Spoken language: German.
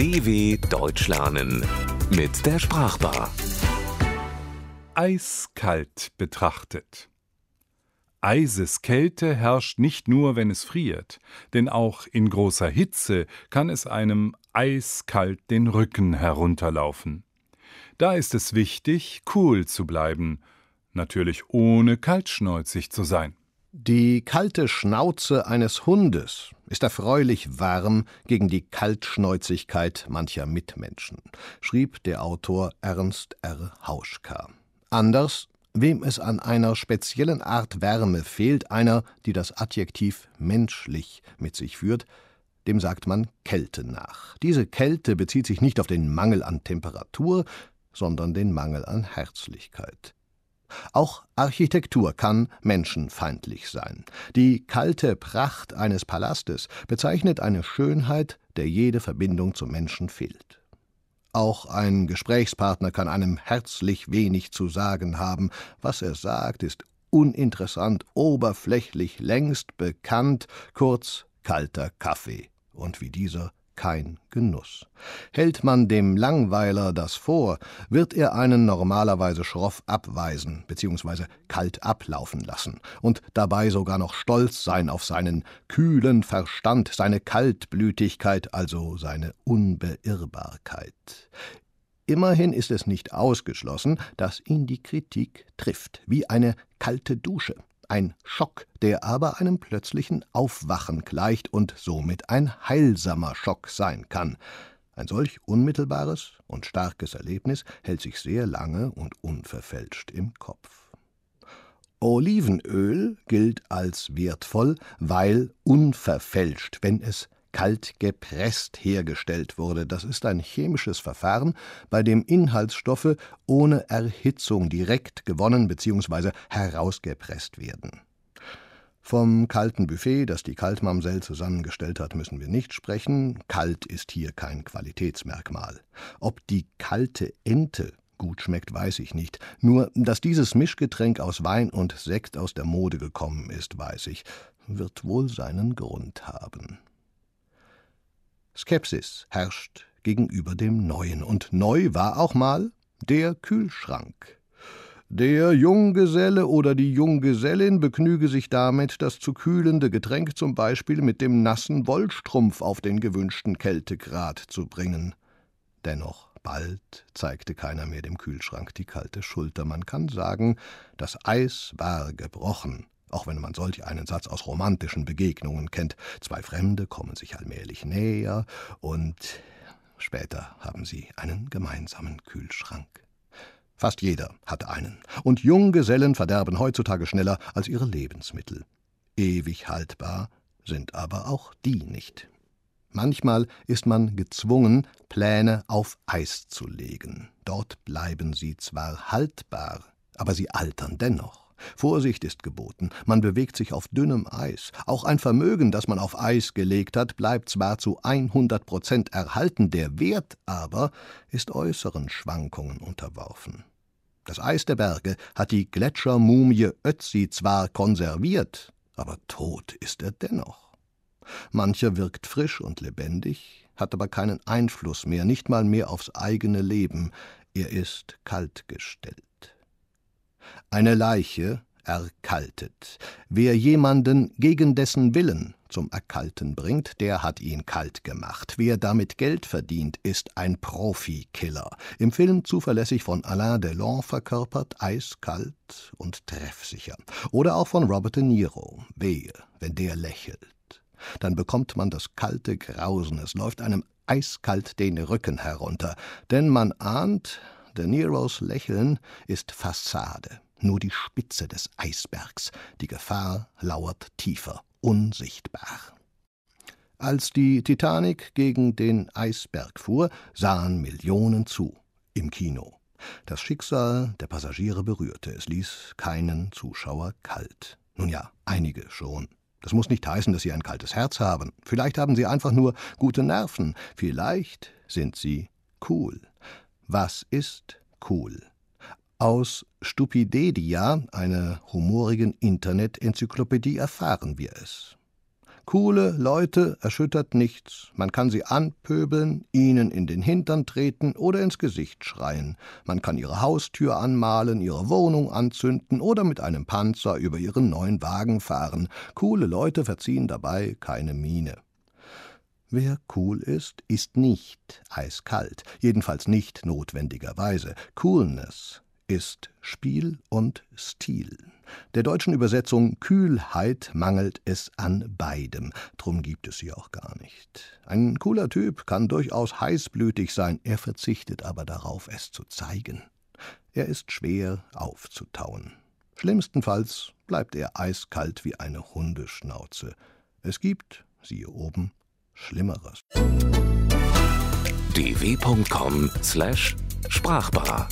DW Deutsch lernen mit der Sprachbar. Eiskalt betrachtet. Eiseskälte herrscht nicht nur, wenn es friert, denn auch in großer Hitze kann es einem eiskalt den Rücken herunterlaufen. Da ist es wichtig, cool zu bleiben, natürlich ohne kaltschnäuzig zu sein. Die kalte Schnauze eines Hundes ist erfreulich warm gegen die Kaltschnäuzigkeit mancher Mitmenschen, schrieb der Autor Ernst R. Hauschka. Anders, wem es an einer speziellen Art Wärme fehlt, einer, die das Adjektiv menschlich mit sich führt, dem sagt man Kälte nach. Diese Kälte bezieht sich nicht auf den Mangel an Temperatur, sondern den Mangel an Herzlichkeit. Auch Architektur kann menschenfeindlich sein. Die kalte Pracht eines Palastes bezeichnet eine Schönheit, der jede Verbindung zum Menschen fehlt. Auch ein Gesprächspartner kann einem herzlich wenig zu sagen haben. Was er sagt, ist uninteressant, oberflächlich, längst bekannt, kurz kalter Kaffee. Und wie dieser kein Genuss. Hält man dem Langweiler das vor, wird er einen normalerweise schroff abweisen bzw. kalt ablaufen lassen und dabei sogar noch stolz sein auf seinen kühlen Verstand, seine Kaltblütigkeit, also seine Unbeirrbarkeit. Immerhin ist es nicht ausgeschlossen, dass ihn die Kritik trifft, wie eine kalte Dusche ein Schock, der aber einem plötzlichen Aufwachen gleicht und somit ein heilsamer Schock sein kann. Ein solch unmittelbares und starkes Erlebnis hält sich sehr lange und unverfälscht im Kopf. Olivenöl gilt als wertvoll, weil unverfälscht, wenn es kalt gepresst hergestellt wurde. Das ist ein chemisches Verfahren, bei dem Inhaltsstoffe ohne Erhitzung direkt gewonnen bzw. herausgepresst werden. Vom kalten Buffet, das die Kaltmamsell zusammengestellt hat, müssen wir nicht sprechen. Kalt ist hier kein Qualitätsmerkmal. Ob die kalte Ente gut schmeckt, weiß ich nicht. Nur, dass dieses Mischgetränk aus Wein und Sekt aus der Mode gekommen ist, weiß ich. Wird wohl seinen Grund haben. Skepsis herrscht gegenüber dem Neuen, und neu war auch mal der Kühlschrank. Der Junggeselle oder die Junggesellin begnüge sich damit, das zu kühlende Getränk zum Beispiel mit dem nassen Wollstrumpf auf den gewünschten Kältegrad zu bringen. Dennoch bald zeigte keiner mehr dem Kühlschrank die kalte Schulter. Man kann sagen, das Eis war gebrochen auch wenn man solch einen Satz aus romantischen Begegnungen kennt. Zwei Fremde kommen sich allmählich näher und später haben sie einen gemeinsamen Kühlschrank. Fast jeder hat einen, und Junggesellen verderben heutzutage schneller als ihre Lebensmittel. Ewig haltbar sind aber auch die nicht. Manchmal ist man gezwungen, Pläne auf Eis zu legen. Dort bleiben sie zwar haltbar, aber sie altern dennoch. Vorsicht ist geboten, man bewegt sich auf dünnem Eis. Auch ein Vermögen, das man auf Eis gelegt hat, bleibt zwar zu 100 Prozent erhalten, der Wert aber ist äußeren Schwankungen unterworfen. Das Eis der Berge hat die Gletschermumie Ötzi zwar konserviert, aber tot ist er dennoch. Mancher wirkt frisch und lebendig, hat aber keinen Einfluss mehr, nicht mal mehr aufs eigene Leben, er ist kaltgestellt. Eine Leiche erkaltet. Wer jemanden gegen dessen Willen zum Erkalten bringt, der hat ihn kalt gemacht. Wer damit Geld verdient, ist ein Profikiller. Im Film zuverlässig von Alain Delon verkörpert, eiskalt und treffsicher. Oder auch von Robert De Niro. Wehe, wenn der lächelt. Dann bekommt man das kalte Grausen, es läuft einem eiskalt den Rücken herunter, denn man ahnt, De Niros Lächeln ist Fassade, nur die Spitze des Eisbergs. Die Gefahr lauert tiefer, unsichtbar. Als die Titanic gegen den Eisberg fuhr, sahen Millionen zu im Kino. Das Schicksal der Passagiere berührte, es ließ keinen Zuschauer kalt. Nun ja, einige schon. Das muss nicht heißen, dass sie ein kaltes Herz haben. Vielleicht haben sie einfach nur gute Nerven. Vielleicht sind sie cool. Was ist cool? Aus Stupidedia, einer humorigen Internet-Enzyklopädie, erfahren wir es. Coole Leute erschüttert nichts. Man kann sie anpöbeln, ihnen in den Hintern treten oder ins Gesicht schreien. Man kann ihre Haustür anmalen, ihre Wohnung anzünden oder mit einem Panzer über ihren neuen Wagen fahren. Coole Leute verziehen dabei keine Miene. Wer cool ist, ist nicht eiskalt, jedenfalls nicht notwendigerweise. Coolness ist Spiel und Stil. Der deutschen Übersetzung Kühlheit mangelt es an beidem, drum gibt es sie auch gar nicht. Ein cooler Typ kann durchaus heißblütig sein, er verzichtet aber darauf, es zu zeigen. Er ist schwer aufzutauen. Schlimmstenfalls bleibt er eiskalt wie eine Hundeschnauze. Es gibt, siehe oben, Schlimmeres. dw.com/sprachbar